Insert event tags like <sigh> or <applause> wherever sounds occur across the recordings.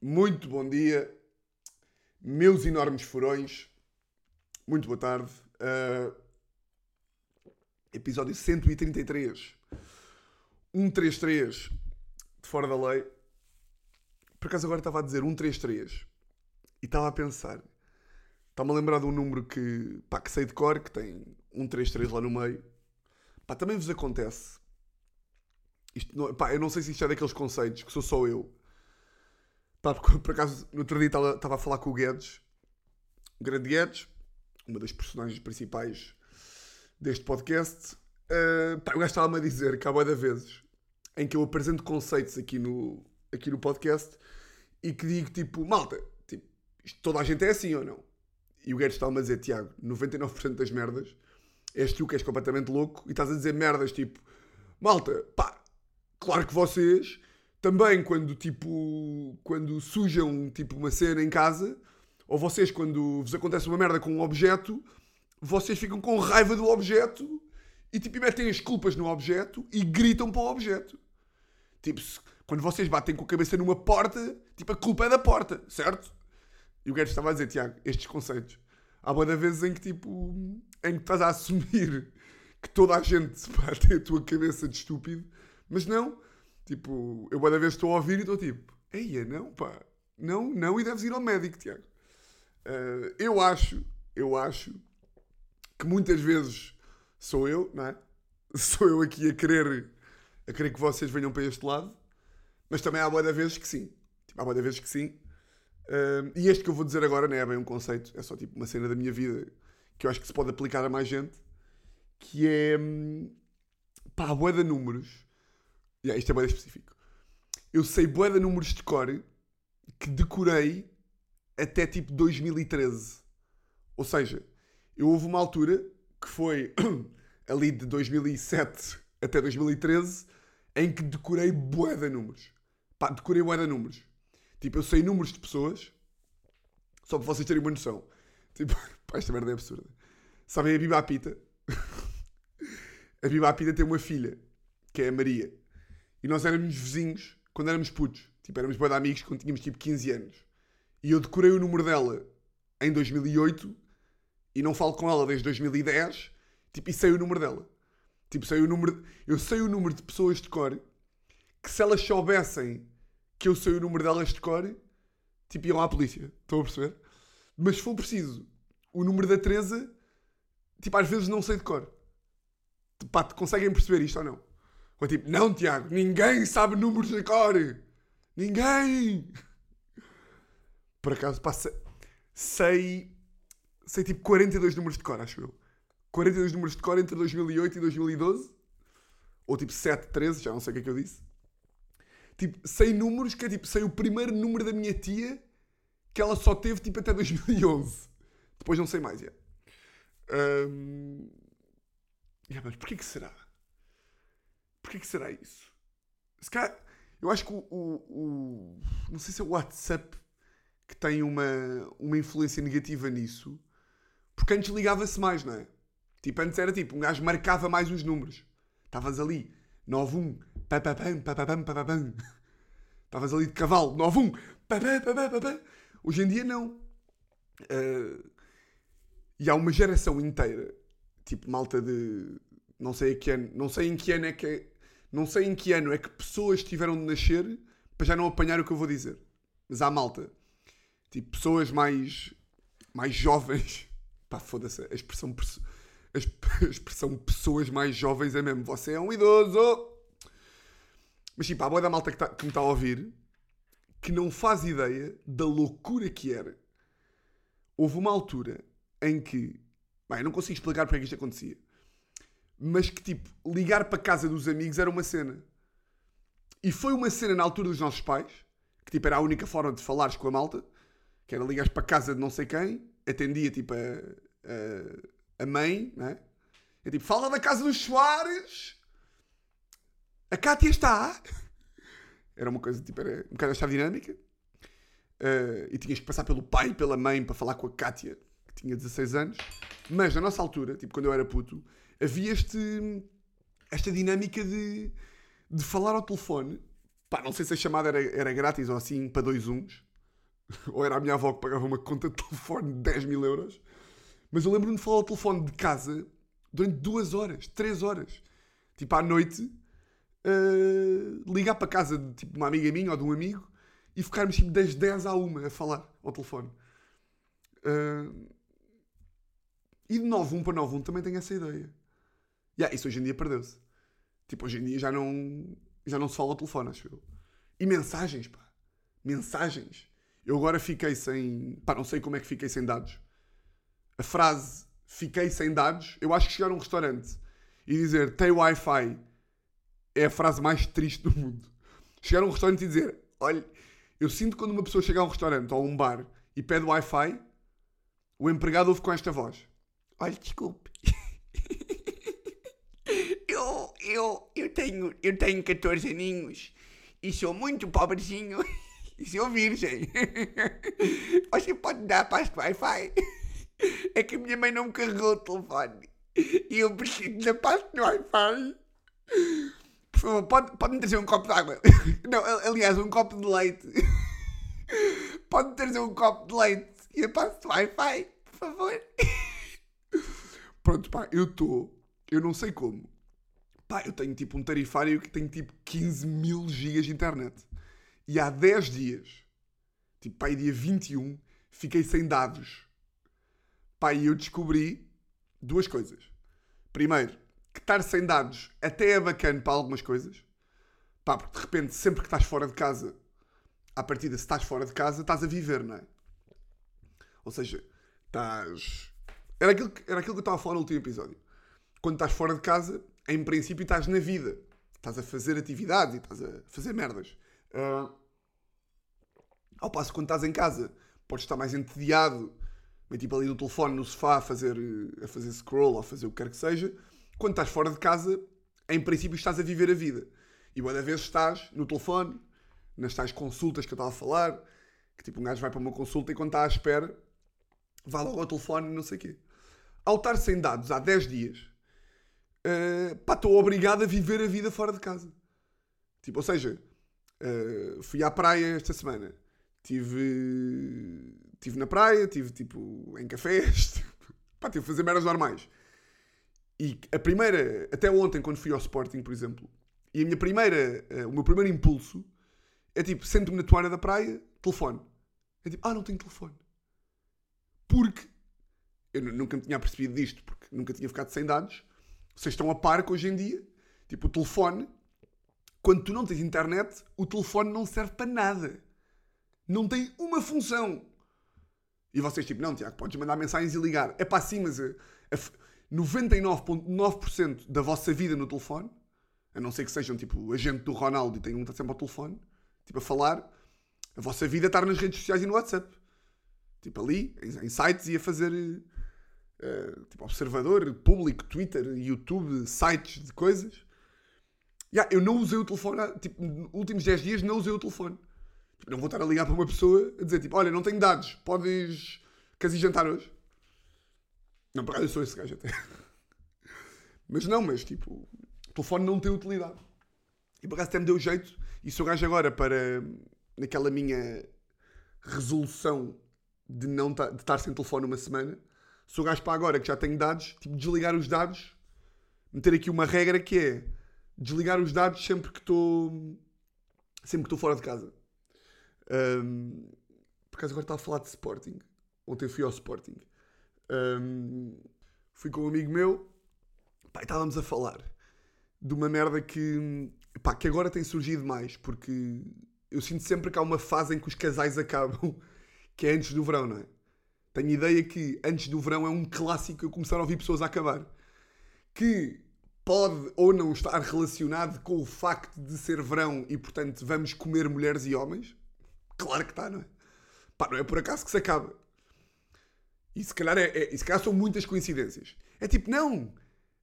Muito bom dia, meus enormes furões. Muito boa tarde. Uh, episódio 133. 133 de Fora da Lei. Por acaso agora estava a dizer 133 e estava a pensar. Está-me a lembrar de um número que, pá, que sei de cor, que tem 133 lá no meio. Pá, também vos acontece. Isto não, pá, eu não sei se isto é daqueles conceitos que sou só eu. Pá, por acaso, no outro dia estava, a falar com o Guedes, o grande Guedes, uma das personagens principais deste podcast. Uh, pá, o gajo estava-me a dizer que há boia vezes em que eu apresento conceitos aqui no, aqui no podcast e que digo tipo, malta, tipo, isto, toda a gente é assim ou não? E o Guedes estava-me a dizer, Tiago, 99% das merdas és tu que és completamente louco e estás a dizer merdas tipo, malta, pá, claro que vocês também quando tipo, quando sujam tipo uma cena em casa, ou vocês quando vos acontece uma merda com um objeto, vocês ficam com raiva do objeto e tipo metem as culpas no objeto e gritam para o objeto. Tipo, se, quando vocês batem com a cabeça numa porta, tipo a culpa é da porta, certo? E o Guedes estava a dizer, Tiago, estes conceitos. Há boa vezes em que tipo, em que estás a assumir <laughs> que toda a gente <laughs> bate a tua cabeça de estúpido, mas não. Tipo, eu boa vez estou a ouvir e estou tipo, eia, não pá, não, não, e deves ir ao médico, Tiago. Uh, eu acho, eu acho que muitas vezes sou eu, não é? <laughs> Sou eu aqui a querer, a querer que vocês venham para este lado, mas também há boa vezes que sim. Tipo, há boa vezes que sim. Uh, e este que eu vou dizer agora não é bem um conceito, é só tipo uma cena da minha vida que eu acho que se pode aplicar a mais gente, que é hum, pá, boa de números. Yeah, isto é bem específico. Eu sei boa de números de cor que decorei até tipo 2013. Ou seja, eu houve uma altura que foi <clears throat> ali de 2007 até 2013 em que decorei de números. Pá, decorei de números. Tipo, eu sei números de pessoas só para vocês terem uma noção. Tipo, <laughs> pá, esta merda é absurda. Sabem a Biba Pita? <laughs> a Biba Pita tem uma filha, que é a Maria. E nós éramos vizinhos quando éramos putos. Tipo, éramos bué de amigos quando tínhamos tipo 15 anos. E eu decorei o número dela em 2008 e não falo com ela desde 2010. Tipo, e sei o número dela. Tipo, sei o número. Eu sei o número de pessoas de cor que se elas soubessem que eu sei o número delas de cor, tipo, iam à polícia. Estão a perceber? Mas se for preciso o número da Teresa, tipo, às vezes não sei de cor. Pá, conseguem perceber isto ou não? Ou tipo, não, Tiago, ninguém sabe números de cor. Ninguém! Por acaso, pá, sei, sei tipo 42 números de cor, acho eu. 42 números de cor entre 2008 e 2012. Ou tipo 7, 13, já não sei o que é que eu disse. Tipo, sei números que é tipo, sei o primeiro número da minha tia que ela só teve tipo até 2011. Depois não sei mais, yeah. Um... Mas porquê que será? Porquê que será isso? Eu acho que o, o, o, Não sei se é o WhatsApp que tem uma, uma influência negativa nisso. Porque antes ligava-se mais, não é? Tipo, antes era tipo, um gajo marcava mais os números. Estavas ali, 9-1, papapam, papapam, papapam. Estavas ali de cavalo, 9-1, papapam, papapam. Hoje em dia não. Uh, e há uma geração inteira, tipo malta de. Não sei, que ano, não sei em que ano é que é, Não sei em que ano é que pessoas tiveram de nascer para já não apanhar o que eu vou dizer. Mas há malta. Tipo, pessoas mais. mais jovens. <laughs> Pá, foda-se. A expressão. <laughs> A expressão pessoas mais jovens é mesmo. Você é um idoso! Mas tipo, há boa da malta que, tá, que me está a ouvir que não faz ideia da loucura que era. Houve uma altura em que. Bem, eu não consigo explicar porque é que isto acontecia. Mas que, tipo, ligar para a casa dos amigos era uma cena. E foi uma cena na altura dos nossos pais, que, tipo, era a única forma de falares com a malta, que era ligares para a casa de não sei quem, atendia, tipo, a, a, a mãe, né? É tipo, fala da casa dos Soares! A Cátia está! <laughs> Era uma coisa, tipo, era um bocado esta dinâmica. Uh, e tinhas que passar pelo pai e pela mãe para falar com a Kátia, que tinha 16 anos. Mas na nossa altura, tipo, quando eu era puto, havia este, esta dinâmica de, de falar ao telefone. Pá, não sei se a chamada era, era grátis ou assim, para dois uns. <laughs> ou era a minha avó que pagava uma conta de telefone de 10 mil euros. Mas eu lembro-me de falar ao telefone de casa durante duas horas, três horas. Tipo, à noite, uh, ligar para casa de tipo, uma amiga minha ou de um amigo e ficarmos tipo, das 10 à 1 a falar ao telefone. Uh, e de 91 para 91 também tenho essa ideia. Yeah, isso hoje em dia perdeu-se. Tipo, hoje em dia já não, já não se fala ao telefone, acho eu. E mensagens, pá. Mensagens. Eu agora fiquei sem. Pá, não sei como é que fiquei sem dados. A frase fiquei sem dados, eu acho que chegar a um restaurante e dizer tem Wi-Fi é a frase mais triste do mundo. Chegar a um restaurante e dizer: olha, eu sinto quando uma pessoa chega a um restaurante ou a um bar e pede Wi-Fi, o empregado ouve com esta voz: Olha, desculpe. Eu, eu, tenho, eu tenho 14 aninhos e sou muito pobrezinho <laughs> e sou virgem. <laughs> Você pode dar passo Wi-Fi? É que a minha mãe não me carregou o telefone e eu preciso da passo no Wi-Fi. Por favor, pode, pode me trazer um copo de água? <laughs> Não, aliás, um copo de leite. Pode me trazer um copo de leite e a passo de Wi-Fi, por favor. Pronto, pá, eu estou. Eu não sei como. Pá, eu tenho tipo um tarifário que tem tipo 15 mil gigas de internet. E há 10 dias, tipo, pá, dia 21, fiquei sem dados. Pá, e eu descobri duas coisas. Primeiro, que estar sem dados até é bacana para algumas coisas. Pá, porque de repente, sempre que estás fora de casa, à partida, se estás fora de casa, estás a viver, não é? Ou seja, estás era aquilo, que, era aquilo que eu estava a falar no último episódio. Quando estás fora de casa, em princípio estás na vida. Estás a fazer atividades e estás a fazer merdas. Uh, ao passo quando estás em casa, podes estar mais entediado, meio tipo ali no telefone, no sofá, a fazer, a fazer scroll ou a fazer o que quer que seja. Quando estás fora de casa, em princípio estás a viver a vida. E boa vezes estás no telefone, nas tais consultas que eu estava a falar, que tipo um gajo vai para uma consulta e quando está à espera, vai logo ao telefone e não sei o quê ao estar sem dados há 10 dias, uh, pá, estou obrigado a viver a vida fora de casa. Tipo, ou seja, uh, fui à praia esta semana. Tive, tive na praia, tive tipo em cafés, <laughs> tipo, pá, tive a fazer merdas normais. E a primeira, até ontem, quando fui ao Sporting, por exemplo, e a minha primeira, uh, o meu primeiro impulso é tipo, sento-me na toalha da praia, telefone. É tipo, ah, não tenho telefone. Porque eu nunca me tinha percebido disto, porque nunca tinha ficado sem dados. Vocês estão a par que hoje em dia, tipo, o telefone, quando tu não tens internet, o telefone não serve para nada. Não tem uma função. E vocês, tipo, não, Tiago, podes mandar mensagens e ligar. É para sim, mas 99,9% da vossa vida no telefone, a não ser que sejam, tipo, agente do Ronaldo e tenham um está sempre ao telefone, tipo, a falar, a vossa vida está nas redes sociais e no WhatsApp. Tipo, ali, em, em sites e a fazer uh, tipo observador, público, Twitter, YouTube, sites de coisas. Yeah, eu não usei o telefone, tipo, nos últimos 10 dias não usei o telefone. Tipo, não vou estar a ligar para uma pessoa a dizer, tipo, olha, não tenho dados, podes... Ir jantar hoje? Não, para eu sou esse gajo até. <laughs> mas não, mas tipo, o telefone não tem utilidade. E por acaso até me deu jeito, e sou gajo agora para, naquela minha resolução de não de estar sem telefone uma semana, sou gajo para agora que já tenho dados, tipo, desligar os dados, meter aqui uma regra que é desligar os dados sempre que estou sempre que estou fora de casa. Um, por acaso agora estava a falar de Sporting. Ontem fui ao Sporting. Um, fui com um amigo meu pá, estávamos a falar de uma merda que, pá, que agora tem surgido mais, porque eu sinto sempre que há uma fase em que os casais <laughs> acabam, que é antes do verão, não é? Tenho ideia que antes do verão é um clássico eu começar a ouvir pessoas a acabar. Que pode ou não estar relacionado com o facto de ser verão e, portanto, vamos comer mulheres e homens. Claro que está, não é? Pá, não é por acaso que se acaba. E se calhar, é, é, e se calhar são muitas coincidências. É tipo, não,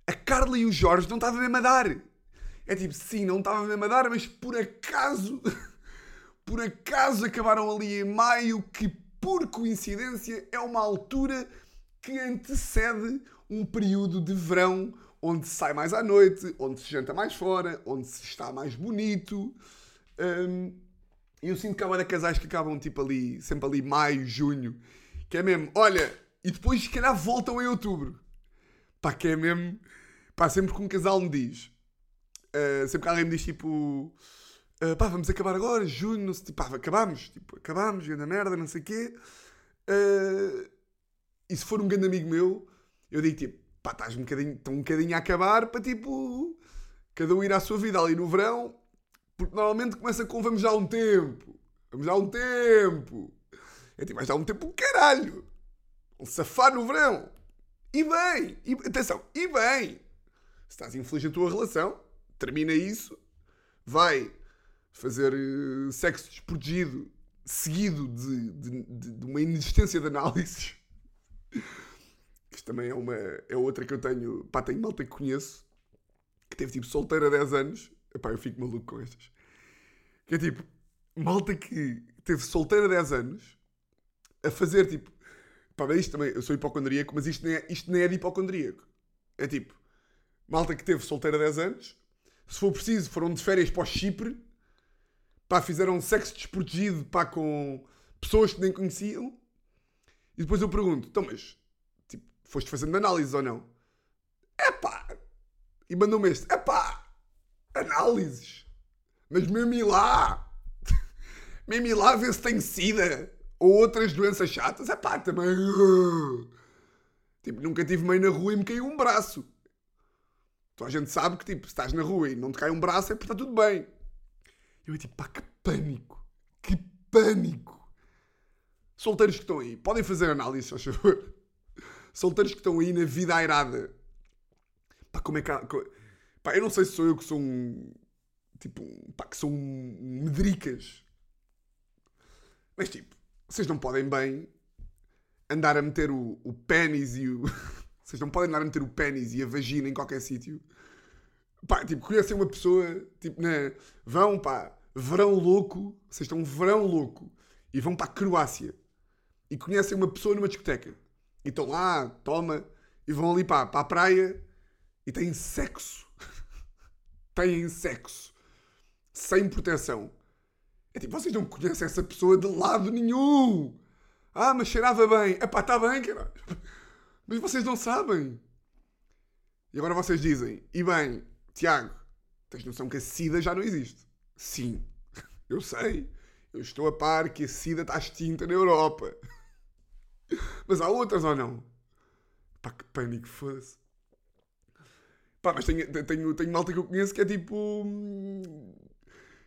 a Carla e o Jorge não estavam mesmo a dar. É tipo, sim, não estavam mesmo a dar, mas por acaso, <laughs> por acaso acabaram ali em maio que por coincidência, é uma altura que antecede um período de verão onde se sai mais à noite, onde se janta mais fora, onde se está mais bonito. Um, E eu sinto que há vários casais que acabam tipo ali, sempre ali maio, junho, que é mesmo, olha, e depois se calhar voltam em outubro. Pá, que é mesmo, pá, sempre que um casal me diz, uh, sempre que alguém me diz tipo, uh, pá, vamos acabar agora, junho, não sei, tipo, pá, acabamos, tipo, acabamos, grande merda, não sei o quê. Uh, e se for um grande amigo meu, eu digo tipo, pá, estás um bocadinho, estão um bocadinho a acabar para tipo, cada um ir à sua vida ali no verão, porque normalmente começa com vamos já um tempo. Vamos já um tempo. É tipo, já há um tempo caralho. Um safar no verão. E bem. E, atenção, e bem. Se estás infeliz na tua relação, termina isso. Vai fazer uh, sexo desprotegido seguido de, de, de, uma inexistência de análises. <laughs> Isto também é uma é outra que eu tenho. Pá, tenho malta que conheço que teve tipo solteira há 10 anos Epá, eu fico maluco com estas. Que é tipo, malta que teve solteira 10 anos a fazer tipo. Pá, isto também, eu sou hipocondríaco, mas isto nem, é, isto nem é de hipocondríaco. É tipo, malta que teve solteira 10 anos, se for preciso, foram de férias para o Chipre, pá, fizeram sexo desprotegido, pá, com pessoas que nem conheciam, e depois eu pergunto, então, mas, tipo, foste fazendo análise ou não? É pá! E mandou-me este, é pá! análises. Mas mesmo lá, <laughs> mesmo lá ver se tem sida ou outras doenças chatas, é pá, também. <laughs> Tipo, nunca tive meio na rua e me caiu um braço. Então a gente sabe que, tipo, se estás na rua e não te cai um braço é porque está tudo bem. Eu, tipo, pá, que pânico. Que pânico. Solteiros que estão aí, podem fazer análise, por favor. Solteiros que estão aí na vida airada. Pá, como é que. Há, Pá, eu não sei se sou eu que sou um. Tipo, pá, que sou um medricas. Mas tipo, vocês não podem bem andar a meter o, o pênis e o. <laughs> vocês não podem andar a meter o pênis e a vagina em qualquer sítio. Pá, tipo, conhecem uma pessoa, tipo, na. Vão, pá, verão louco, vocês estão verão louco, e vão para a Croácia e conhecem uma pessoa numa discoteca e estão lá, toma, e vão ali pá, para a praia e têm sexo <laughs> têm sexo sem proteção. É tipo, vocês não conhecem essa pessoa de lado nenhum. Ah, mas cheirava bem. Epá, está bem, caralho. <laughs> Mas vocês não sabem. E agora vocês dizem, e bem, Tiago, tens noção que a SIDA já não existe? Sim, <laughs> eu sei. Eu estou a par que a SIDA está extinta na Europa. <laughs> Mas há outras ou não? Pá, que pânico, foda-se. Pá, mas tenho, tenho, tenho malta que eu conheço que é tipo.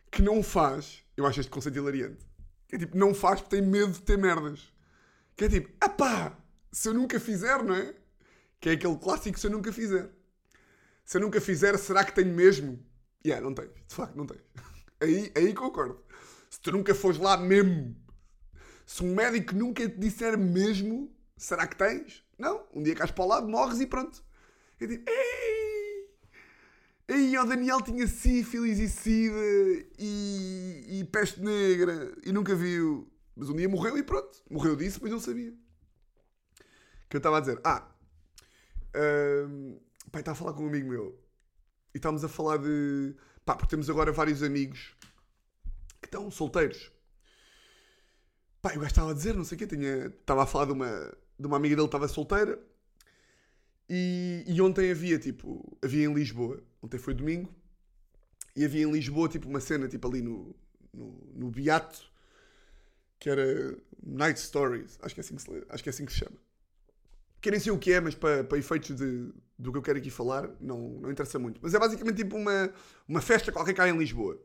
que não faz. Eu acho este conceito hilariante. Que é tipo, não faz porque tem medo de ter merdas. Que é tipo, apá, se eu nunca fizer, não é? Que é aquele clássico se eu nunca fizer. Se eu nunca fizer, será que tenho mesmo? Yeah, não tens. De facto, não tens. <laughs> Aí, aí concordo. Se tu nunca fores lá mesmo. Se um médico nunca te disser mesmo, será que tens? Não. Um dia cais para o lado, morres e pronto. Eu digo, ei! Aí o Daniel tinha sífilis e sida e, e, peste negra e nunca viu. Mas um dia morreu e pronto. Morreu disso, mas não sabia. que eu estava a dizer? Ah, um, pai, estava a falar com um amigo meu e estávamos a falar de. Pá, porque temos agora vários amigos que estão solteiros. Pá, o gajo estava a dizer, não sei o quê, tinha, estava a falar de uma, de uma amiga dele que estava solteira e, e, ontem havia, tipo, havia em Lisboa, ontem foi domingo, e havia em Lisboa, tipo, uma cena, tipo, ali no, no, no Beato, que era Night Stories, acho que é assim que se, acho que é assim que se chama. Querem sei o que é, mas para, para efeitos de, do que eu quero aqui falar, não, não interessa muito. Mas é basicamente tipo uma, uma festa qualquer cá em Lisboa.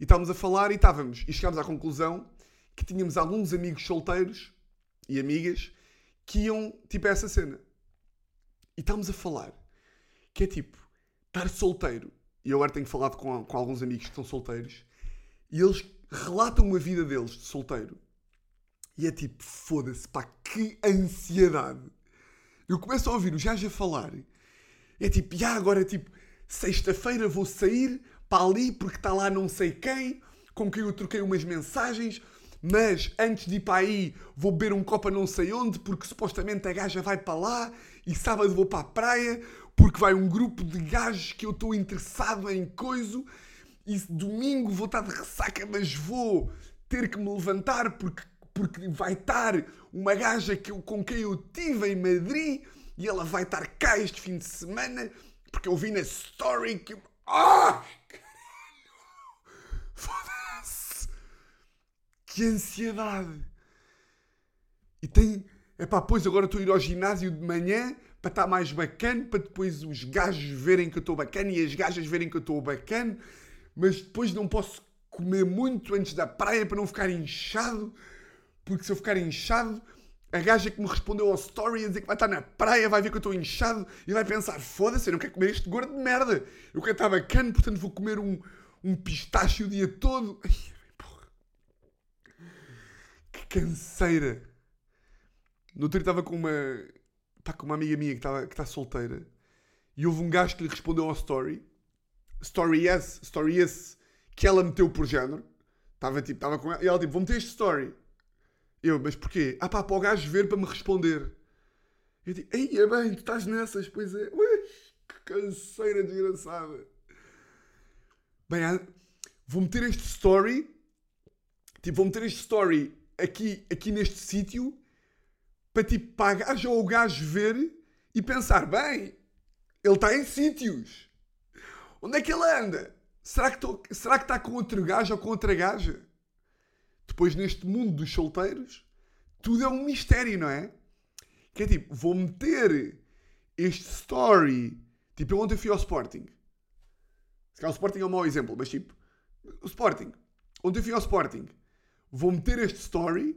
E estávamos a falar e estávamos, e chegámos à conclusão que tínhamos alguns amigos solteiros e amigas que iam, tipo, a essa cena. E estamos a falar que é tipo, estar solteiro. E eu agora tenho falado com, com alguns amigos que estão solteiros e eles relatam a vida deles de solteiro. E é tipo, foda-se, pá, que ansiedade. Eu começo a ouvir o Jaja falar. É tipo, já agora, tipo, sexta-feira vou sair para ali porque está lá não sei quem, com quem eu troquei umas mensagens, mas antes de ir para aí vou beber um copo a não sei onde porque supostamente a gaja vai para lá e sábado vou para a praia porque vai um grupo de gajos que eu estou interessado em coisa e domingo vou estar de ressaca, mas vou ter que me levantar porque, porque vai estar uma gaja que eu, com quem eu tive em Madrid e ela vai estar cá este fim de semana porque eu vi na story que. Ah! Caralho! <laughs> Foda-se! Que ansiedade! E tem. É pá, pois agora estou a ir ao ginásio de manhã para estar mais bacana, para depois os gajos verem que eu estou bacana e as gajas verem que eu estou bacana, mas depois não posso comer muito antes da praia para não ficar inchado, porque se eu ficar inchado, a gaja que me respondeu ao story a dizer que vai estar na praia vai ver que eu estou inchado e vai pensar: foda-se, eu não quero comer este gordo de merda, eu quero estar bacana, portanto vou comer um, um pistache o dia todo. Ai, porra. Que canseira! No outro dia estava com uma. Está com uma amiga minha que está que solteira. E houve um gajo que lhe respondeu ao story. Story yes, story yes. Que ela meteu por género. Estava tipo, estava com ela. E ela tipo, vou meter este story. Eu, mas porquê? Ah pá, para o gajo ver para me responder. Eu digo, ei, é bem, tu estás nessas, pois é. Ui, que canseira desgraçada. Bem, vou meter este story. Tipo, vou meter este story aqui, aqui neste sítio para tipo para a gaja ou o gajo ver e pensar: bem, ele está em sítios. Onde é que ele anda? Será que, tô, será que está com outro gajo ou com outra gaja? Depois, neste mundo dos solteiros, tudo é um mistério, não é? Que é tipo, vou meter este story. Tipo, eu ontem fui ao Sporting. Se calhar o Sporting é um mau exemplo, mas tipo, o Sporting. Ontem fui ao Sporting. Vou meter este story.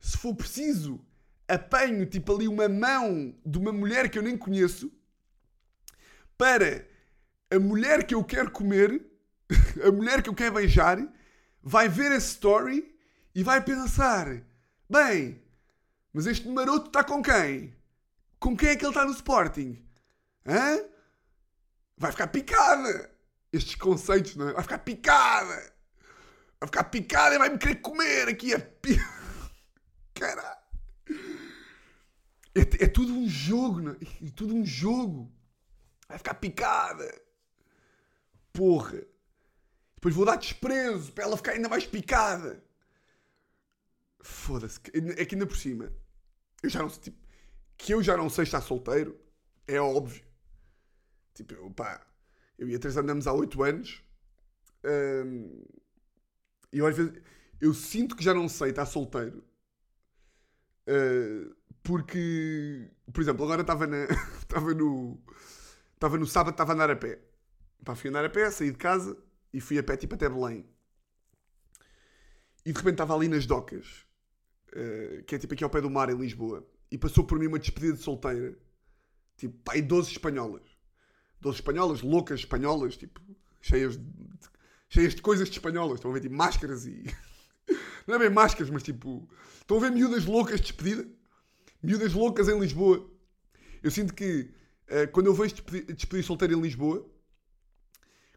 Se for preciso, apanho tipo ali uma mão de uma mulher que eu nem conheço para a mulher que eu quero comer, <laughs> a mulher que eu quero beijar, vai ver a story e vai pensar: bem, mas este maroto está com quem? Com quem é que ele está no Sporting? Hã? Vai ficar picada! Estes conceitos, não é? Vai ficar picada! Vai ficar picada e vai me querer comer aqui a. <laughs> Caralho! É, é tudo um jogo, não é? é tudo um jogo. Vai ficar picada. Porra. Depois vou dar desprezo para ela ficar ainda mais picada. Foda-se. É que ainda por cima. Eu já não sei. Tipo, que eu já não sei estar solteiro. É óbvio. Tipo, eu, pá. Eu e a Teresa andamos há 8 anos. Hum, eu às vezes. Eu sinto que já não sei estar solteiro. Uh, porque, por exemplo, agora estava na. <laughs> Estava no. Estava no sábado, estava a andar a pé. Pá, fui andar a pé, saí de casa e fui a pé tipo até Belém. E de repente estava ali nas docas, uh, que é tipo aqui ao pé do mar em Lisboa, e passou por mim uma despedida de solteira. Tipo, e 12 espanholas. 12 espanholas, loucas espanholas, tipo, cheias de, cheias de coisas de espanholas. Estão a ver tipo máscaras e. <laughs> Não é bem máscaras, mas tipo. Estão a ver miúdas loucas de despedida? miúdas loucas em Lisboa. Eu sinto que uh, quando eu vejo despedir, despedir solteiro em Lisboa,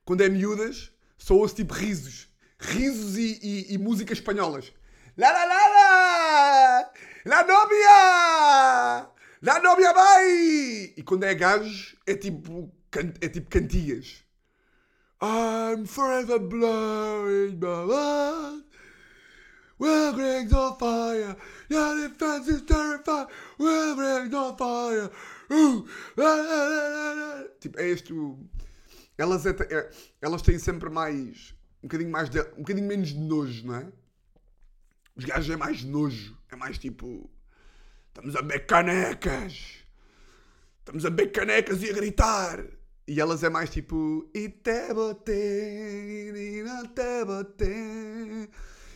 quando é miúdas, só ouço tipo risos. Risos e, e, e músicas espanholas. La la la la! La novia! La novia vai! E quando é gajos, é tipo, é tipo cantigas. I'm forever blowing my mind. We'll bring the fire. Your defense is terrified. We'll bring the fire. Uh, tipo, é este o... Elas, é, é, elas têm sempre mais... Um bocadinho mais... De, um bocadinho menos de nojo, não é? Os gajos é mais nojo. É mais tipo... Estamos a beber canecas. Estamos a beber canecas e a gritar. E elas é mais tipo... E te botei, e te botei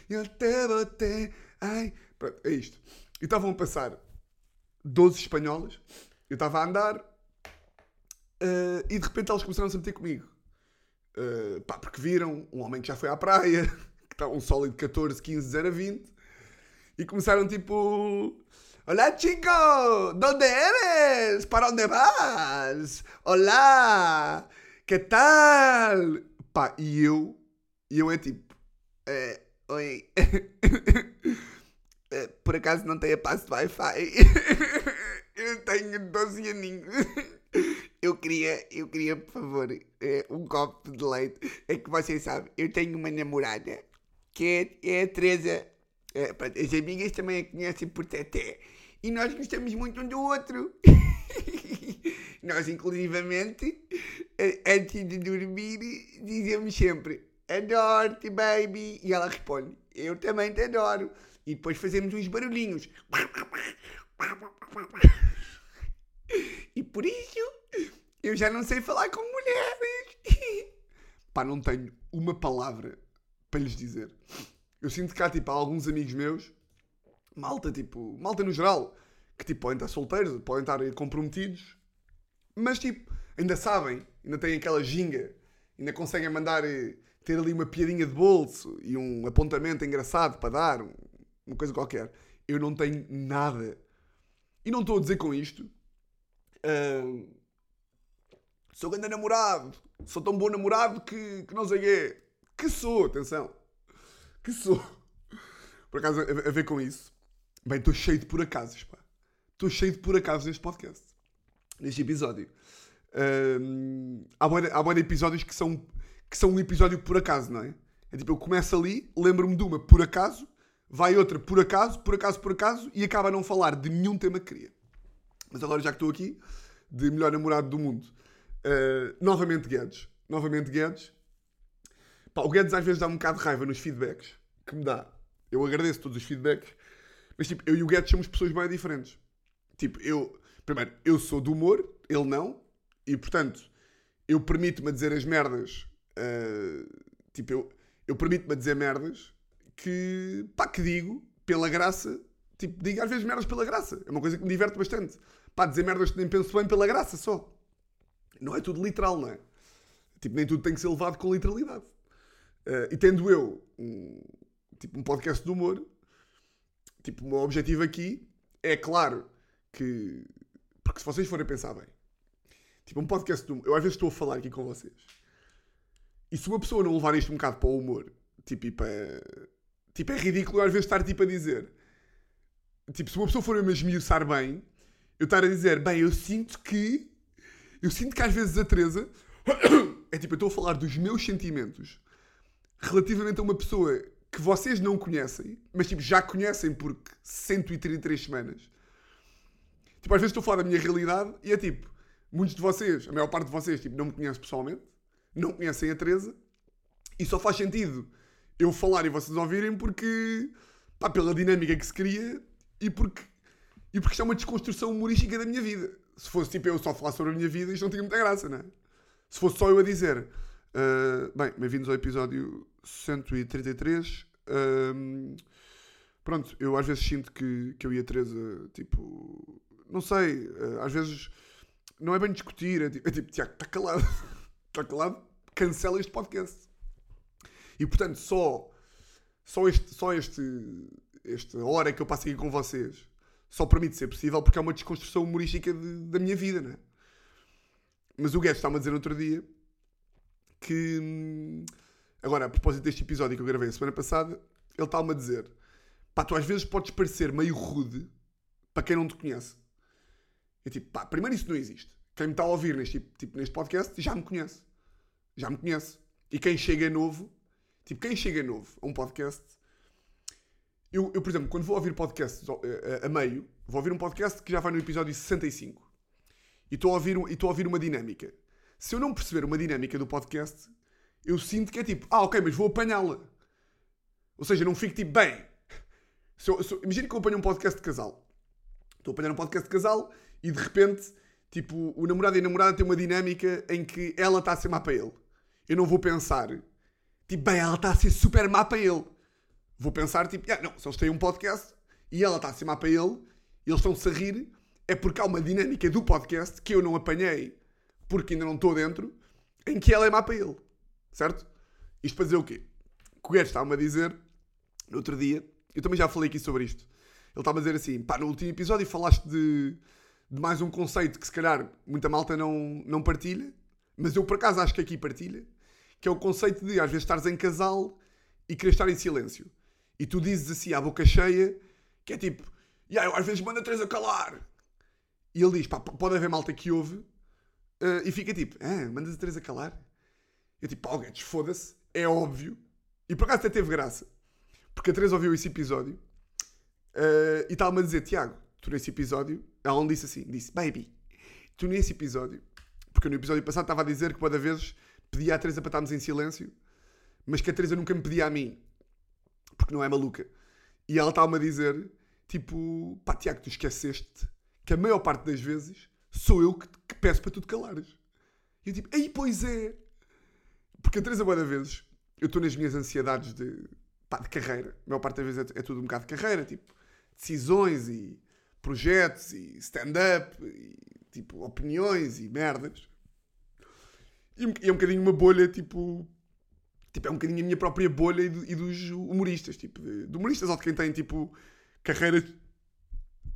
eu te botei. Ai. Pronto, é isto. E estavam a passar 12 espanholas. Eu estava a andar uh, e de repente elas começaram a se meter comigo. Uh, pá, porque viram um homem que já foi à praia, <laughs> que está um sólido 14, 15, 0 a 20, e começaram tipo. Olá, chico! ¿Dónde eres? ¿Para onde vas? Olá! Que tal? Pá, e eu, e eu é tipo, é, Oi. <laughs> Eh, por acaso não tem a passe de Wi-Fi? <laughs> Eu tenho 12 aninhos. Eu queria, eu queria, por favor, eh, um copo de leite. É que vocês sabem, eu tenho uma namorada que é, é a Teresa. Eh, pronto, as amigas também a conhecem por Teté. E nós gostamos muito um do outro. <laughs> nós, inclusivamente, eh, antes de dormir, dizemos sempre Adoro-te, baby. E ela responde Eu também te adoro. E depois fazemos uns barulhinhos. <laughs> E por isso eu já não sei falar com mulheres. <laughs> Pá, não tenho uma palavra para lhes dizer. Eu sinto há, tipo, há alguns amigos meus, malta, tipo, malta no geral, que, tipo, podem estar solteiros, podem estar comprometidos, mas, tipo, ainda sabem, ainda têm aquela ginga, ainda conseguem mandar, eh, ter ali uma piadinha de bolso e um apontamento engraçado para dar, um- uma coisa qualquer. Eu não tenho nada. E não estou a dizer com isto. ah, sou grande namorado. Sou tão bom namorado que, que não sei o quê. Que sou, atenção. Que sou. <laughs> Por acaso, a, ver com isso. Bem, estou cheio de por acasos, pá. Estou cheio de por acasos neste podcast. Neste episódio. Ahm, há de episódios que são, que são um episódio por acaso, não é? É tipo, eu começo ali, lembro-me de uma por acaso, vai outra por acaso, por acaso, por acaso, e acaba a não falar de nenhum tema que queria. Mas agora já que estou aqui, de melhor namorado do mundo, uh, novamente Guedes. Novamente Guedes. Pá, o Guedes às vezes dá um bocado de raiva nos feedbacks que me dá. Eu agradeço todos os feedbacks, mas tipo, eu e o Guedes somos pessoas bem diferentes. Tipo, eu, primeiro, eu sou do humor, ele não, e portanto, eu permito-me a dizer as merdas. uh, tipo, eu, eu permito-me a dizer merdas que, pá, que digo pela graça. Tipo, digo às vezes merdas pela graça. É uma coisa que me diverte bastante. Pá, dizer merdas que nem penso bem pela graça só. Não é tudo literal, não é? Tipo, nem tudo tem que ser levado com literalidade. Uh, e tendo eu um, tipo, um podcast de humor, tipo, o meu objetivo aqui é claro que. Porque se vocês forem pensar bem, tipo, um podcast de humor, eu às vezes estou a falar aqui com vocês. E se uma pessoa não levar isto um bocado para o humor, tipo, e para. Tipo, é ridículo às vezes estar tipo a dizer. Tipo, se uma pessoa for mesmo esmiuçar bem, eu estar a dizer, bem, eu sinto que. Eu sinto que às vezes a Teresa. <coughs> É tipo, eu estou a falar dos meus sentimentos relativamente a uma pessoa que vocês não conhecem, mas tipo, já conhecem por 133 semanas. Tipo, às vezes estou a falar da minha realidade e é tipo, muitos de vocês, a maior parte de vocês, tipo, não me conhecem pessoalmente, não conhecem a Teresa, e só faz sentido eu falar e vocês ouvirem porque, pá, pela dinâmica que se cria e porque, e porque isto é uma desconstrução humorística da minha vida. Se fosse tipo eu só falar sobre a minha vida, isto não tinha muita graça, não é? Se fosse só eu a dizer, ah, bem, bem-vindos ao episódio 133. ahm, pronto, eu às vezes sinto que, que eu e a Teresa, tipo, não sei, ah, às vezes não é bem discutir, é tipo, é tipo Tiago, está calado, está <laughs> calado, cancela este podcast. E portanto, só, só, este, só este, esta hora que eu passo aqui com vocês só permite ser possível porque é uma desconstrução humorística de- da minha vida, né? Mas o Guedes está-me a dizer outro dia que. hum, Agora, a propósito deste episódio que eu gravei a semana passada, ele está-me a dizer: pá, tu às vezes podes parecer meio rude para quem não te conhece. Eu tipo, pá, primeiro isso não existe. Quem me está a ouvir neste, tipo, neste podcast já me conhece. Já me conhece. E quem chega novo, tipo, quem chega novo a um podcast. Eu, eu, por exemplo, quando vou ouvir podcasts a, a- a meio, vou ouvir um podcast que já vai no episódio 65 e estou a ouvir, e estou a ouvir uma dinâmica. Se eu não perceber uma dinâmica do podcast, eu sinto que é tipo, ah, ok, mas vou apanhá-la. Ou seja, não fico tipo, bem. Se eu, se imagina que eu apanho um podcast de casal. Estou a apanhar um podcast de casal e de repente, tipo, o namorado e a namorada têm uma dinâmica em que ela está a ser má para ele. Eu não vou pensar, tipo, bem, ela está a ser super má para ele. Vou pensar, tipo, ah, não, se eles têm um podcast e ela está a má para ele e eles estão-se a rir, é porque há uma dinâmica do podcast que eu não apanhei porque ainda não estou dentro, em que ela é má para ele. Certo? Isto para dizer o quê? Que o Guedes estava-me a dizer no outro dia, eu também já falei aqui sobre isto. Ele estava a dizer assim: pá, no último episódio falaste de, de mais um conceito que se calhar muita malta não, não partilha, mas eu por acaso acho que aqui partilha, que é o conceito de às vezes estares em casal e queres estar em silêncio. E tu dizes assim à boca cheia, que é tipo, "Ya, eu às vezes mando a Teresa calar. E ele diz, pá, pode haver malta que ouve, eh, e fica tipo, ah, mandas a Teresa calar? Eu tipo, oh, Guedes, foda-se, é óbvio. E por acaso até teve graça. Porque a Teresa ouviu esse episódio eh, e estava-me a dizer, Tiago, tu nesse episódio, ela não disse assim, disse, baby, tu nesse episódio, porque no episódio passado estava a dizer que cada vez pedia à Teresa para estarmos em silêncio, mas que a Teresa nunca me pedia a mim, porque não é maluca. E ela estava-me a dizer, tipo, pá, Tiago, tu esqueceste que a maior parte das vezes sou eu que, que peço para tu te calares. E eu tipo, ei, pois é. Porque a Teresa, boa vezes, eu estou nas minhas ansiedades de, pá, de carreira. A maior parte das vezes é, é tudo um bocado de carreira, tipo, decisões e projetos e stand-up e, tipo, opiniões e merdas. E é um bocadinho uma bolha, tipo, tipo, é um bocadinho a minha própria bolha e, e dos humoristas, tipo, de, de humoristas ou de quem tem, tipo, carreira de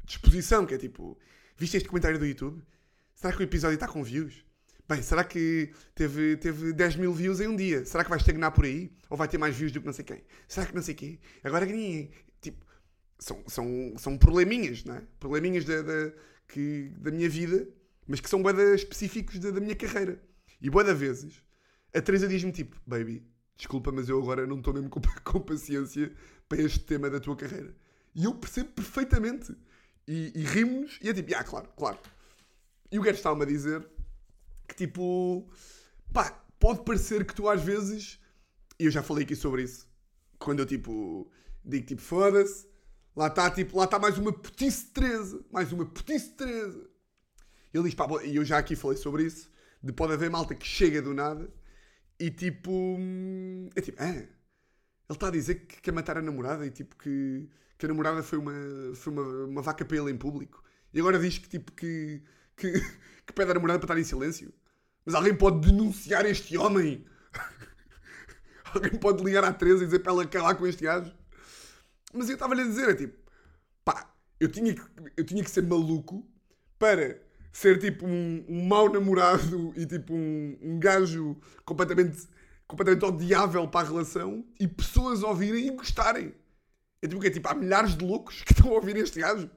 exposição, que é tipo, viste este comentário do YouTube? Será que o episódio está com views? Bem, será que teve, teve 10 mil views em um dia? Será que vai estagnar por aí? Ou vai ter mais views do que não sei quem? Será que não sei quê? Agora ganhei. Tipo, são, são, são probleminhas, não é? Probleminhas da, da, que, da minha vida, mas que são boeda específicos da, da minha carreira. E boeda vezes, a Teresa diz-me tipo, baby, desculpa, mas eu agora não estou mesmo com, <laughs> com paciência para este tema da tua carreira. E eu percebo perfeitamente. E, e rimos, e é tipo, ah, claro, claro. E o Guedes estava-me a dizer que tipo, pá, pode parecer que tu às vezes, e eu já falei aqui sobre isso, quando eu tipo, digo tipo, foda-se, lá está tipo, lá está mais uma putice Teresa, mais uma putice Teresa. Ele diz, pá, e eu já aqui falei sobre isso, de pode haver malta que chega do nada e tipo, hum, é tipo, ah, ele está a dizer que quer matar a namorada e tipo que, que a namorada foi uma, foi uma, uma vaca para ele em público. E agora diz que tipo que, que, <laughs> que pede a namorada para estar em silêncio. Mas alguém pode denunciar este homem? <laughs> alguém pode ligar à Teresa e dizer para ela calar com este gajo? Mas eu estava-lhe a dizer, é tipo, pá, eu tinha que, eu tinha que ser maluco para ser tipo um, um mau namorado e tipo um, um gajo completamente, completamente odiável para a relação e pessoas ouvirem e gostarem. É tipo que é tipo, há milhares de loucos que <laughs> estão a ouvir este gajo.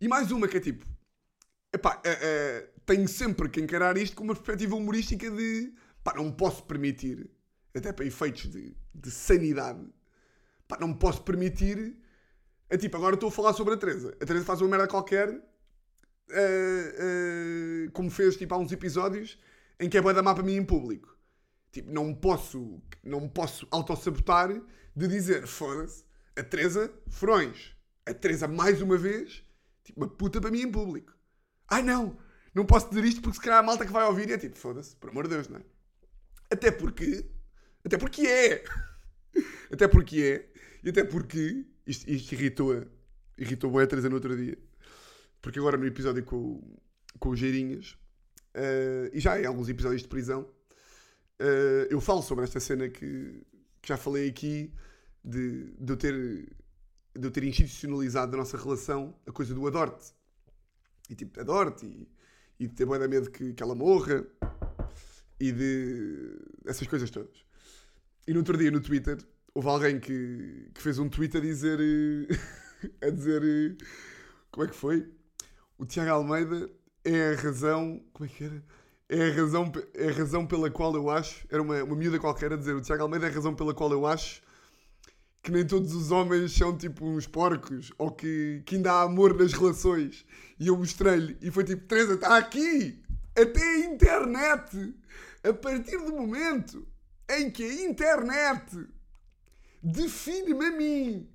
E mais uma que é tipo, epá, eh, eh, tenho sempre que encarar isto com uma perspectiva humorística de pá, não posso permitir, até para efeitos de, de sanidade, pá, não posso permitir. É tipo, agora estou a falar sobre a Teresa. A Teresa faz uma merda qualquer, eh, eh, como fez tipo há uns episódios, em que é boa da mapa mim em público. Tipo, não posso, não posso autossabotar de dizer, foda-se, a Teresa, Frões. A Teresa, mais uma vez, tipo, uma puta para mim em público. Ai não, não posso dizer isto porque se calhar a malta que vai ouvir é tipo, foda-se, por amor de Deus, não é? Até porque, até porque é. <laughs> Até porque é. E até porque, isto, isto irritou-a, irritou a Teresa no outro dia. Porque agora no episódio com, com os Geirinhas, eh, e já em alguns episódios de prisão, eh, eu falo sobre esta cena que, que já falei aqui de, de, eu ter, de eu ter institucionalizado da nossa relação a coisa do adorte. E tipo, adorte e, e de ter de medo que, que ela morra e de essas coisas todas. E no outro dia no Twitter houve alguém que, que fez um tweet a dizer eh, <laughs> a dizer como é que foi? O Tiago Almeida é a razão. Como é que era? É a razão, é a razão pela qual eu acho. Era uma, uma miúda qualquer a dizer: o Tiago Almeida é a razão pela qual eu acho que nem todos os homens são tipo uns porcos ou que, que ainda há amor nas relações. E eu mostrei-lhe e foi tipo: Teresa, está aqui! Até a internet! A partir do momento em que a internet define-me a mim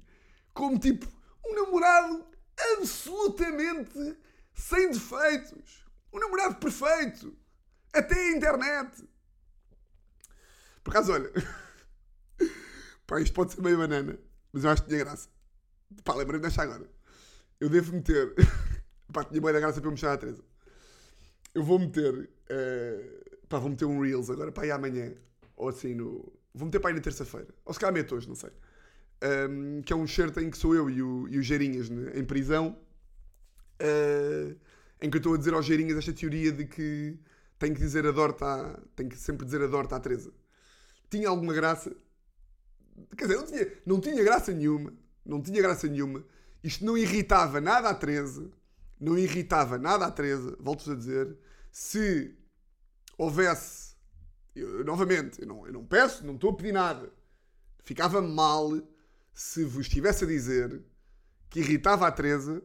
como tipo um namorado absolutamente sem defeitos. Um namorado perfeito. Até a internet. Por acaso, olha. <laughs> Pá, isto pode ser meio banana, mas eu acho que tinha graça. Pá, lembrei-me desta agora. Eu devo meter. <laughs> Pá, tinha bem da graça para eu mostrar à Teresa. Eu vou meter. eh, Pá, vou meter um Reels agora para aí amanhã. Ou assim no. Vou meter para aí na terça-feira. Ou se calhar meto hoje, não sei. Um, que é um shirt em que sou eu e o, e o Geirinhas né, em prisão. Uh, em que eu estou a dizer aos Geirinhas esta teoria de que tenho que dizer adorte à. Tenho que sempre dizer adorte à Teresa. Tinha alguma graça. Quer dizer, não tinha, não tinha graça nenhuma. Não tinha graça nenhuma. Isto não irritava nada à Teresa. Não irritava nada à Teresa. Volto-vos a dizer. se houvesse. eu- novamente, eu não, eu não peço, não estou a pedir nada. Ficava mal se vos estivesse a dizer que irritava a Teresa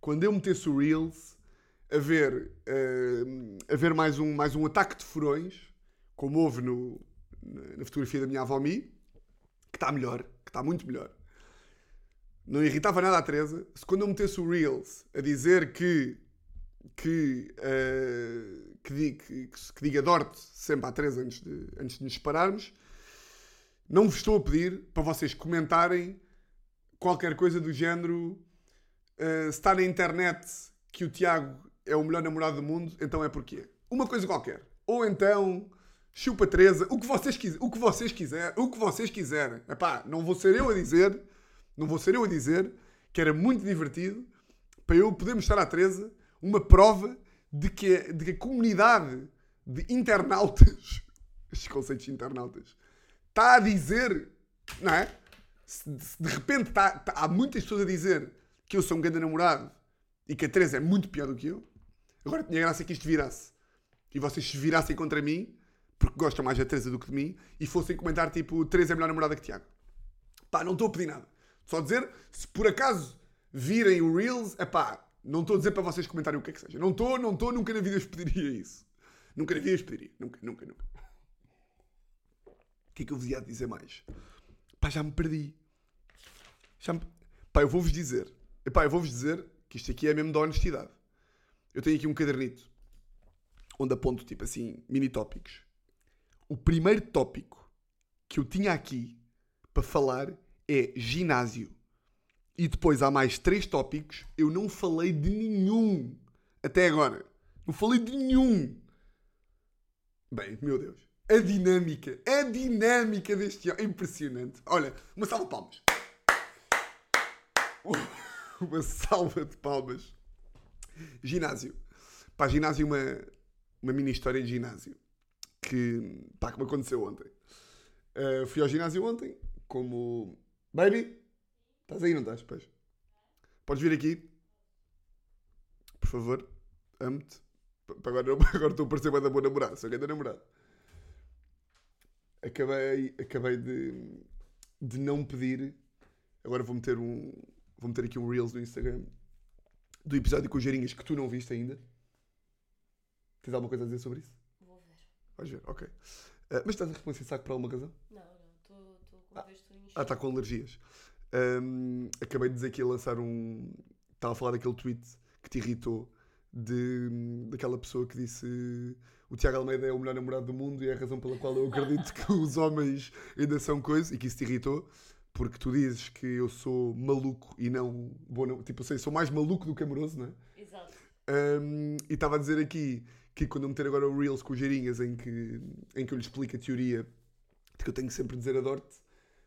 quando eu metesse o Reels a ver, eh, a ver mais, um, mais um ataque de furões, como houve no, na fotografia da minha avó Mi, que está melhor, que está muito melhor. Não irritava nada a Teresa se quando eu metesse o Reels a dizer que que, eh, que, que, que, que diga Dorte sempre à Teresa antes de, antes de nos separarmos, não vos estou a pedir para vocês comentarem qualquer coisa do género eh, está na internet que o Tiago é o melhor namorado do mundo, então é porquê? Uma coisa qualquer. Ou então chupa Teresa, o que vocês quiserem, o que vocês quiserem, o que vocês quiserem. Epá, não vou ser eu a dizer, não vou ser eu a dizer que era muito divertido para eu poder mostrar à Teresa uma prova de que, a- de que a comunidade de internautas, <laughs> estes conceitos de internautas, está a dizer, não é? Se, de repente está- há muitas pessoas a dizer que eu sou um grande namorado e que a Teresa é muito pior do que eu, agora tinha graça que isto virasse e vocês se virassem contra mim, porque gostam mais da Teresa do que de mim, e fossem comentar tipo: Teresa é melhor namorada que Tiago. Pá, não estou a pedir nada. Só dizer, se por acaso virem o Reels, é pá, não estou a dizer para vocês comentarem o que é que seja. Não estou, não estou, nunca na vida vos pediria isso. Nunca na vida vos pediria. Nunca, nunca, nunca. O que é que eu vos ia dizer mais? Pá, já me perdi. Já me... Pá, eu vou-vos dizer. Epá, eu vou-vos dizer que isto aqui é mesmo da honestidade. Eu tenho aqui um cadernito onde aponto tipo assim mini tópicos. O primeiro tópico que eu tinha aqui para falar é ginásio. E depois há mais três tópicos. Eu não falei de nenhum até agora. Não falei de nenhum. Bem, meu Deus. A dinâmica, a dinâmica deste ano é impressionante. Olha, uma salva de palmas. Uma <laughs> salva de palmas. Ginásio. Pá, ginásio, uma, uma mini história de ginásio. Que, pá, que me aconteceu ontem. Uh, fui ao ginásio ontem, como... Baby? Estás aí, não estás? Pois. Podes vir aqui? Por favor. Amo-te. Agora, <laughs> agora estou a parecer bem da boa namorada. Sou grande namorado. Acabei, acabei de, de não pedir. Agora vou meter um... Vou meter aqui um Reels no Instagram do episódio com os Geirinhas que tu não viste ainda. Tens alguma coisa a dizer sobre isso? Vou ver. Vais ver, ok. Ah, mas estás a responder saco por alguma razão? Não, não, estou com em Ah, está com alergias. Ahm, acabei de dizer que ia lançar um. Estava a falar daquele tweet que te irritou de, daquela pessoa que disse o Tiago Almeida é o melhor namorado do mundo e é a razão pela qual eu acredito que os homens ainda são coisa e que isso te irritou porque tu dizes que eu sou maluco e não bom, tipo, eu sei, sou mais maluco do que amoroso, não é? Exato. Um, e estava a dizer aqui que quando eu meter agora o Reels com os Geirinhas em que, em que eu lhe explico a teoria de que eu tenho que sempre dizer a Dorte,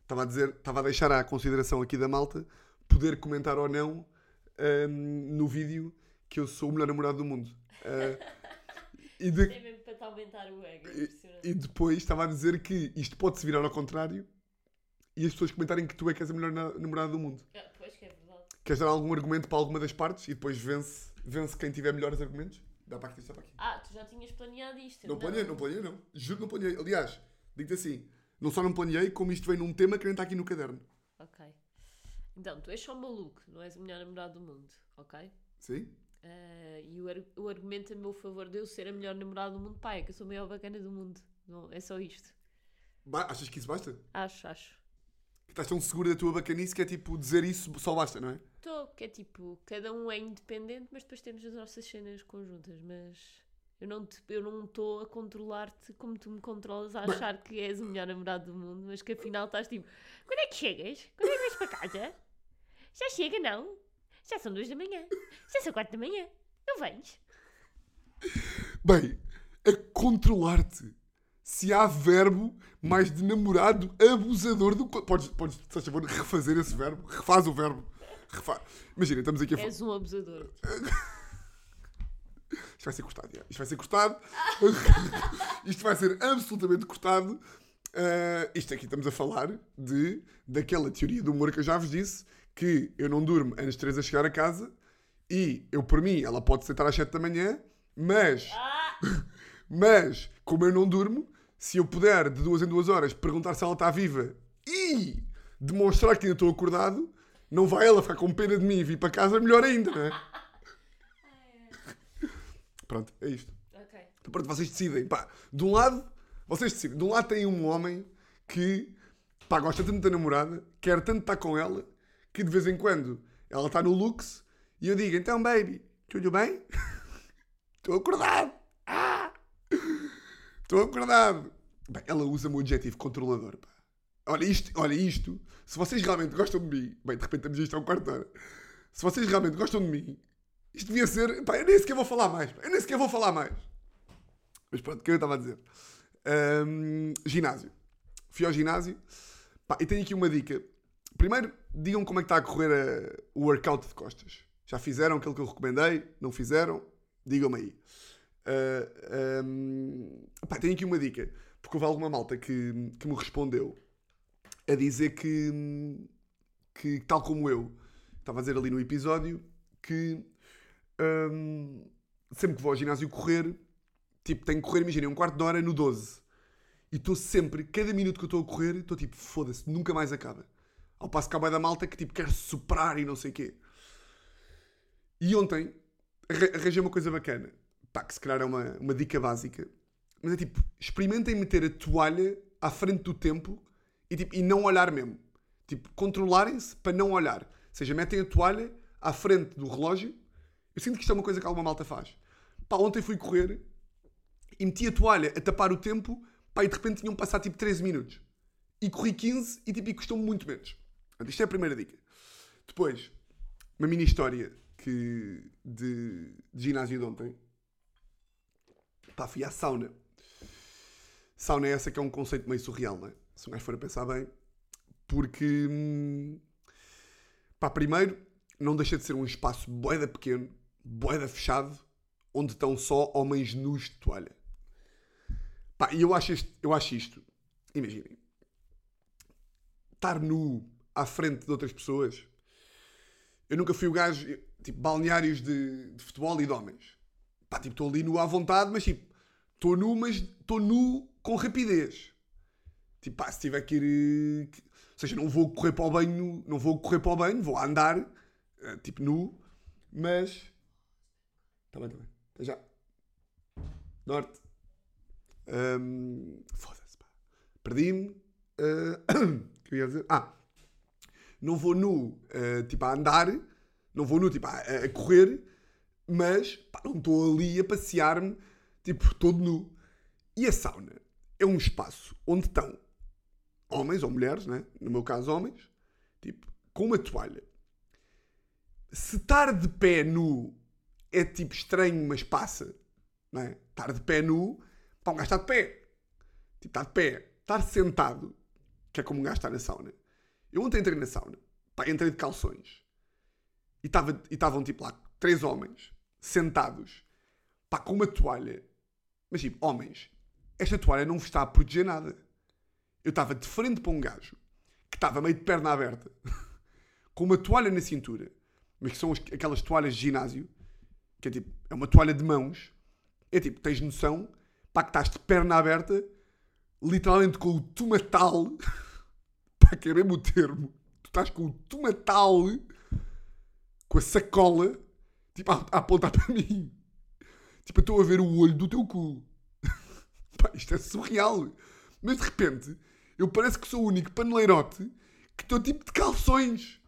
estava a dizer, estava a deixar à consideração aqui da malta poder comentar ou não um, no vídeo que eu sou o melhor namorado do mundo. Uh, e, de- É mesmo para te aumentar o ego, é e, e depois estava a dizer que isto pode-se virar ao contrário e as pessoas comentarem que tu é que és a melhor na- namorada do mundo. Ah, pois que é verdade. Queres dar algum argumento para alguma das partes e depois vence, vence quem tiver melhores argumentos? Dá para aqui, dá para aqui. Ah, tu já tinhas planeado isto. Não planeei, não planeei, não. Juro que não planeei. Aliás, digo-te assim, não só não planeei, como isto vem num tema que nem está aqui no caderno. Ok. Então, tu és só maluco, não és o melhor namorado do mundo, ok? Sim? Ah, e o, ar- o argumento a meu favor de eu ser a melhor namorada do mundo, pá, é que eu sou a maior bacana do mundo. Não, é só isto. Ba- achas que isso basta? Acho, acho. Estás tão seguro da tua bacanice que é tipo, dizer isso só basta, não é? Estou, que é tipo, cada um é independente, mas depois temos as nossas cenas conjuntas, mas eu não te- eu não estou a controlar-te como tu me controlas a achar que és o melhor namorado do mundo, mas que afinal estás tipo, quando é que chegas? Quando é que vais para casa? Já chega, não? Já são duas da manhã. Já são quatro da manhã. Não vens? Bem, é controlar-te. Se há verbo mais de namorado abusador do que. Podes, podes, se faz favor, refazer esse verbo? Refaz o verbo. Refa... Imagina, estamos aqui a falar. És um abusador. <laughs> Isto vai ser cortado, já. Isto vai ser cortado. <laughs> isto vai ser absolutamente cortado. Ah, isto aqui estamos a falar de, daquela teoria do humor que eu já vos disse, que eu não durmo antes de três a chegar a casa e eu, por mim, ela pode sentar às 7 da manhã, mas <laughs> Mas, como eu não durmo, se eu puder, de duas em duas horas, perguntar se ela está viva e demonstrar que ainda estou acordado, não vai ela ficar com pena de mim e vir para casa, melhor ainda, não é? <laughs> Pronto, é isto. Ok. Então, pronto, vocês decidem. Pá, de um lado, vocês decidem. De um lado tem um homem que pá, gosta tanto da namorada, quer tanto estar com ela, que de vez em quando ela está no Lux e eu digo: Então, baby, tudo bem? <laughs> Estou acordado. Estou acordado. Bem, ela usa o adjetivo controlador. Pá. Olha isto, olha isto. Se vocês realmente gostam de mim, bem, de repente estamos isto a um quarto de hora. Se vocês realmente gostam de mim, isto devia ser. Pá, eu nem sequer vou falar mais. Eu nem sequer vou falar mais. Mas pronto, o que eu estava a dizer? Ahm, ginásio. Fui ao ginásio. Pá, e tenho aqui uma dica. Primeiro, digam como é que está a correr a- o workout de costas. Já fizeram aquilo que eu recomendei? Não fizeram? Digam-me aí. Ah, ahm, pá, tenho aqui uma dica. Porque houve alguma malta que, que me respondeu a dizer que, que, tal como eu, estava a dizer ali no episódio, que hum, sempre que vou ao ginásio correr, tipo, tenho que correr, imaginem, um quarto de hora no 12. E estou sempre, cada minuto que eu estou a correr, estou tipo, foda-se, nunca mais acaba. Ao passo que há da malta que tipo, quer superar e não sei o quê. E ontem arra- arranjei uma coisa bacana. Pá, que se calhar é uma, uma dica básica. Mas é tipo, experimentem meter a toalha à frente do tempo e, tipo, e não olhar mesmo. Tipo, controlarem-se para não olhar. Ou seja, metem a toalha à frente do relógio. Eu sinto que isto é uma coisa que alguma malta faz. Pá, ontem fui correr e meti a toalha a tapar o tempo, pá, e de repente tinham passado tipo 13 minutos. E corri 15 e tipo, e custou-me muito menos. Isto é a primeira dica. Depois, uma mini história que de, de ginásio de ontem. Pá, fui à sauna. Sauna é essa que é um conceito meio surreal, não é? Se um gajo for a pensar bem. Porque, hum, pá, primeiro, não deixa de ser um espaço boeda pequeno, boeda fechado, onde estão só homens nus de toalha. Pá, e eu acho, eu acho isto, imaginem, estar nu à frente de outras pessoas. Eu nunca fui o gajo, tipo, balneários de, de futebol e de homens. Pá, tipo, estou ali nu à vontade, mas tipo, estou nu, mas estou nu com rapidez. Tipo, pá, se tiver que ir. Ou seja, não vou correr para o banho, não vou correr para o banho, vou andar, eh, tipo, nu, mas. Está bem, está bem. Até já. Norte. Ahm, Foda-se, pá. Perdi-me. <clears throat> Ia dizer? Ah, não vou nu, ah, tipo, a andar, não vou nu, tipo, a, a correr, mas pá, não estou ali a passear-me, tipo, todo nu. E a sauna é um espaço onde estão homens ou mulheres, né? no meu caso, homens, tipo, com uma toalha. Se estar de pé nu é tipo estranho, mas passa, não é? Estar de pé nu, pá, um gajo está de pé. Tipo, está de pé. Estar sentado, que é como um gajo está na sauna. Eu ontem entrei na sauna, pá, entrei de calções. E estava- estavam, tipo, lá, três homens, sentados, pá, com uma toalha. Mas, tipo, homens, esta toalha não vos está a proteger nada. Eu estava de frente para um gajo, que estava meio de perna aberta, <laughs> com uma toalha na cintura, mas que são as- aquelas toalhas de ginásio, que é tipo, é uma toalha de mãos, é tipo, tens noção, pá, que estás de perna aberta, literalmente com o tomatal, <laughs> pá, que é mesmo o termo, tu estás com o tomatal, com a sacola, tipo, a, a apontar para mim. Tipo, eu estou a ver o olho do teu cu. <laughs> Pá, isto é surreal. Mas de repente, eu parece que sou o único paneleirote que estou tipo de calções.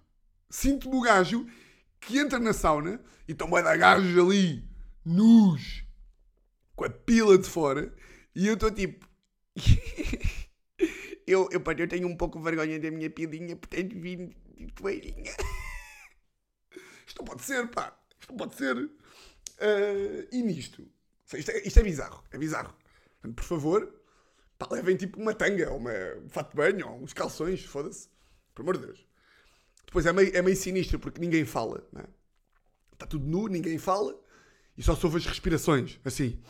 Sinto-me o gajo que entra na sauna e estão bué de gajos ali, nus, com a pila de fora, e eu estou tipo. <laughs> Eu, eu, eu tenho um pouco vergonha da minha pilinha, portanto vim de toalhinha. <laughs> Isto não pode ser, pá. Isto não pode ser. Ah, e nisto? Isto é, isto é bizarro. É bizarro. Portanto, por favor, pá, levem tipo uma tanga, ou uma, um fato de banho, ou uns calções, foda-se. Por amor de Deus. Depois é meio, é meio sinistro porque ninguém fala, não é? Está tudo nu, ninguém fala e só se ouve as respirações, assim.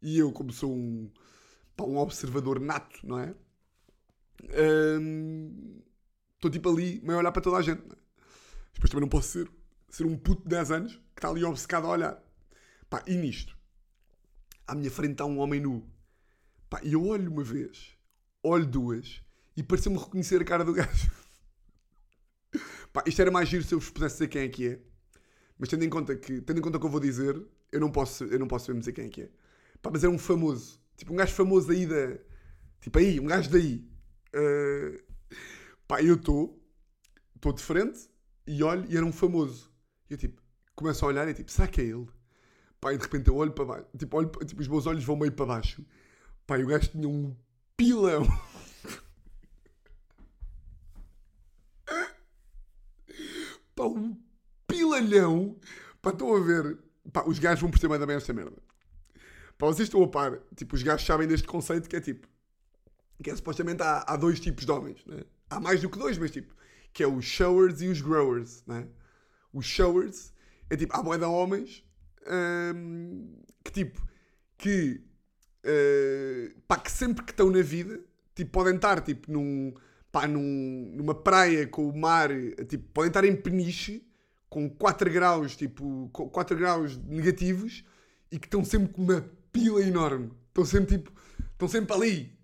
E eu, como sou um, pá, um observador nato, não é? Hum, Estou tipo ali, meio a olhar para toda a gente. não é? Depois também não posso ser, ser um puto de 10 anos, está ali obcecado a olhar. Pá, e nisto, à minha frente está um homem nu. Pá, e eu olho uma vez, olho duas, e pareceu-me reconhecer a cara do gajo. <laughs> Pá, isto era mais giro se eu vos pudesse dizer quem é que é. Mas tendo em conta que, tendo em conta o que eu vou dizer, eu não posso, eu não posso mesmo dizer quem é que é. Pá, mas era um famoso. Tipo, um gajo famoso aí da... Tipo aí, um gajo daí. Uh, pá, eu estou, estou de frente e olho e era um famoso. E eu tipo, começo a olhar e tipo, será que é ele? Pá, e de repente eu olho para baixo. Tipo, olho, tipo, os meus olhos vão meio para baixo. Pá, e o gajo tinha um pilão. <laughs> Pá, um pilalhão. Pá, estão a ver. Pá, os gajos vão perceber bem esta merda. Pá, vocês estão a par. Tipo, os gajos sabem deste conceito que é tipo. Que é supostamente há, há dois tipos de homens, né? Há mais do que dois, mas tipo. Que é os showers e os growers, né? Os showers é tipo. Há de homens. hum, que tipo. Que. uh, pá, que sempre que estão na vida. Tipo, podem estar tipo num. Pá, num, numa praia com o mar. Tipo, podem estar em peniche com 4 graus, tipo, com 4 graus negativos e que estão sempre com uma pila enorme. Estão sempre tipo, estão sempre ali.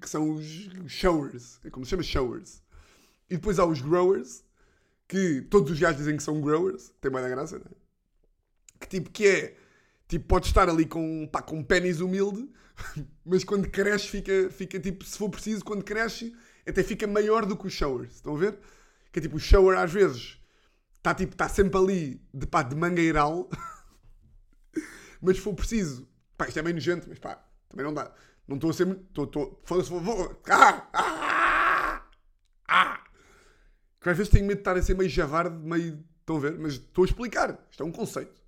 Que são os showers. É como se chama showers. E depois há os growers, que todos os gajos dizem que são growers. Tem mais da graça, não é? Que tipo, que é, tipo, pode estar ali com, pá, com um pênis humilde, <laughs> mas quando cresce fica, fica tipo, se for preciso, quando cresce, até fica maior do que os showers. Estão a ver? Que é tipo, o shower às vezes está tipo, tá sempre ali de, pá, de mangueiral, <laughs> mas se for preciso, pá, isto é meio nojento, mas pá, também não dá. Não estou a ser. Estou. estou Foda-se, vou. Ah! Ah! Ah! Que às vezes tenho medo de estar a ser meio javarde, meio. Estão a ver? Mas estou a explicar. Isto é um conceito.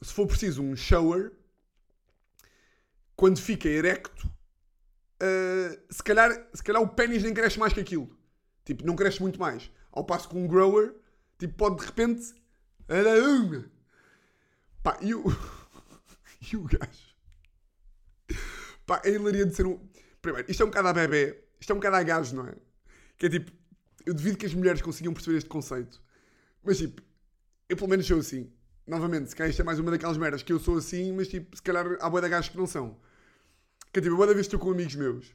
Se for preciso um shower, quando fica erecto, ah, se, calhar, se calhar o pênis nem cresce mais que aquilo. Tipo, não cresce muito mais. Ao passo que um grower, tipo, pode de repente. Pá, e o. <laughs> e o gajo. Pá, é hilaria de ser um. Primeiro, isto é um bocado a bebê, isto é um bocado a gajo, não é? Que é tipo, eu duvido que as mulheres consigam perceber este conceito. Mas tipo, eu pelo menos sou assim. Novamente, se calhar isto é mais uma daquelas merdas que eu sou assim, mas tipo, se calhar há boia de gajos que não são. Que é tipo, boa da vez estou com amigos meus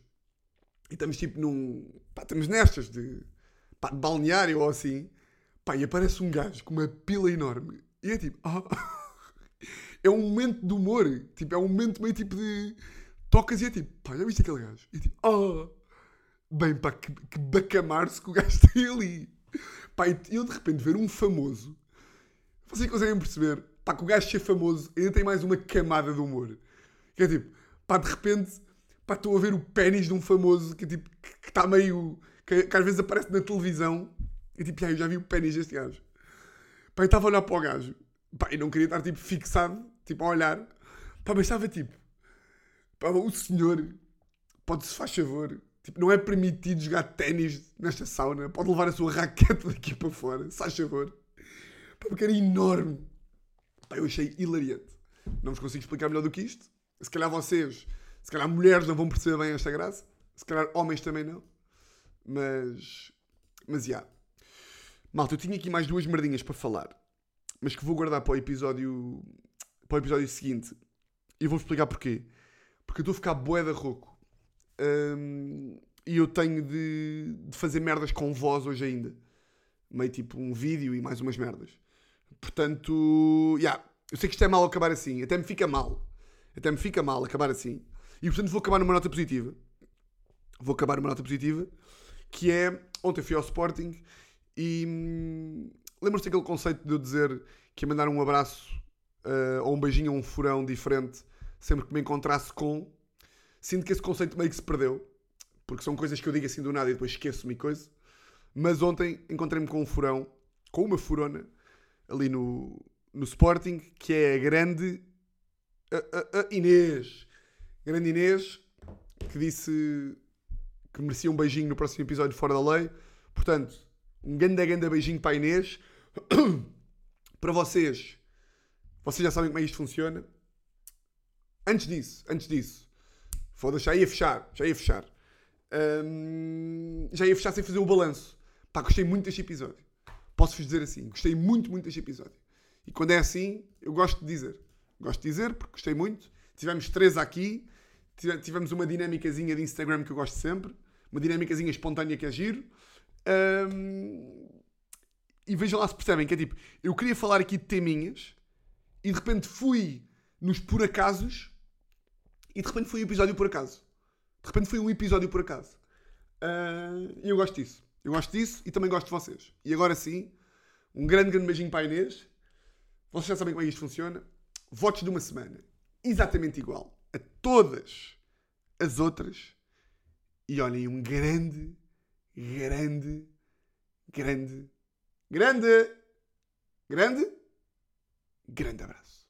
e estamos tipo num. Pá, estamos nestas de. Pá, de balneário ou assim. Pá, e aparece um gajo com uma pila enorme. E é tipo. ah, <laughs> é um momento de humor. Tipo, é um momento meio tipo de. Tocas e é tipo. Pá, já viste aquele gajo? E tipo. Ah! Bem, pá, que, que bacamar-se que o gajo <laughs> tem ali. Pá, e eu de repente ver um famoso. Vocês conseguem perceber? Pá, que o gajo ser famoso ainda tem mais uma camada de humor. Que é tipo. Pá, de repente. Pá, estou a ver o pênis de um famoso que tipo. Que está meio. Que, que às vezes aparece na televisão. E tipo, ah, eu já vi o pênis deste gajo. Pá, eu estava a olhar para o gajo. Pá, e não queria estar tipo fixado, tipo a olhar. Pá, mas estava tipo. Pá, o senhor pode-se faz favor. Tipo, não é permitido jogar ténis nesta sauna. Pode levar a sua raquete daqui para fora. Se faz favor. Pá, porque era enorme. Pá, eu achei hilariante. Não vos consigo explicar melhor do que isto. Se calhar vocês, se calhar mulheres não vão perceber bem esta graça. Se calhar homens também não. Mas, mas, já. Malta, eu tinha aqui mais duas merdinhas para falar. Mas que vou guardar para o episódio, para o episódio seguinte. E vou explicar porquê. Porque eu estou a ficar bué da rouco. Hum, e eu tenho de, de fazer merdas com voz hoje ainda. Meio tipo um vídeo e mais umas merdas. Portanto, yeah, eu sei que isto é mal acabar assim. Até me fica mal. Até me fica mal acabar assim. E portanto vou acabar numa nota positiva. Vou acabar numa nota positiva. Que é, ontem fui ao Sporting e hum, lembram-se daquele conceito de eu dizer que ia mandar um abraço uh, ou um beijinho ou um furão diferente sempre que me encontrasse com. Sinto que esse conceito meio que se perdeu. Porque são coisas que eu digo assim do nada e depois esqueço-me coisa. Mas ontem encontrei-me com um furão, com uma furona, ali no, no Sporting, que é a grande a, a- a Inês. Grande Inês, que disse que merecia um beijinho no próximo episódio de Fora da Lei. Portanto, um grande, grande beijinho para a Inês. <coughs> para vocês, vocês já sabem como é isto funciona. Antes disso, antes disso, foda-se, já ia fechar, já ia fechar. Hum, já ia fechar sem fazer o balanço. Pá, gostei muito deste episódio. posso-vos dizer assim: gostei muito, muito deste episódio. E quando é assim, eu gosto de dizer. Gosto de dizer porque gostei muito. Tivemos três aqui, tive- tivemos uma dinâmicazinha de Instagram que eu gosto sempre, uma dinâmicazinha espontânea que é giro. Ahm, e vejam lá se percebem que é tipo, eu queria falar aqui de teminhas e de repente fui nos por acasos e de repente foi um episódio por acaso. De repente foi um episódio por acaso. Ah, E eu gosto disso. Eu gosto disso e também gosto de vocês. E agora sim, um grande, grande beijinho para a Inês. Vocês já sabem como é que isto funciona. Votos de uma semana. Exatamente igual a todas as outras. E olhem, um grande, grande, grande, grande, grande, grande abraço.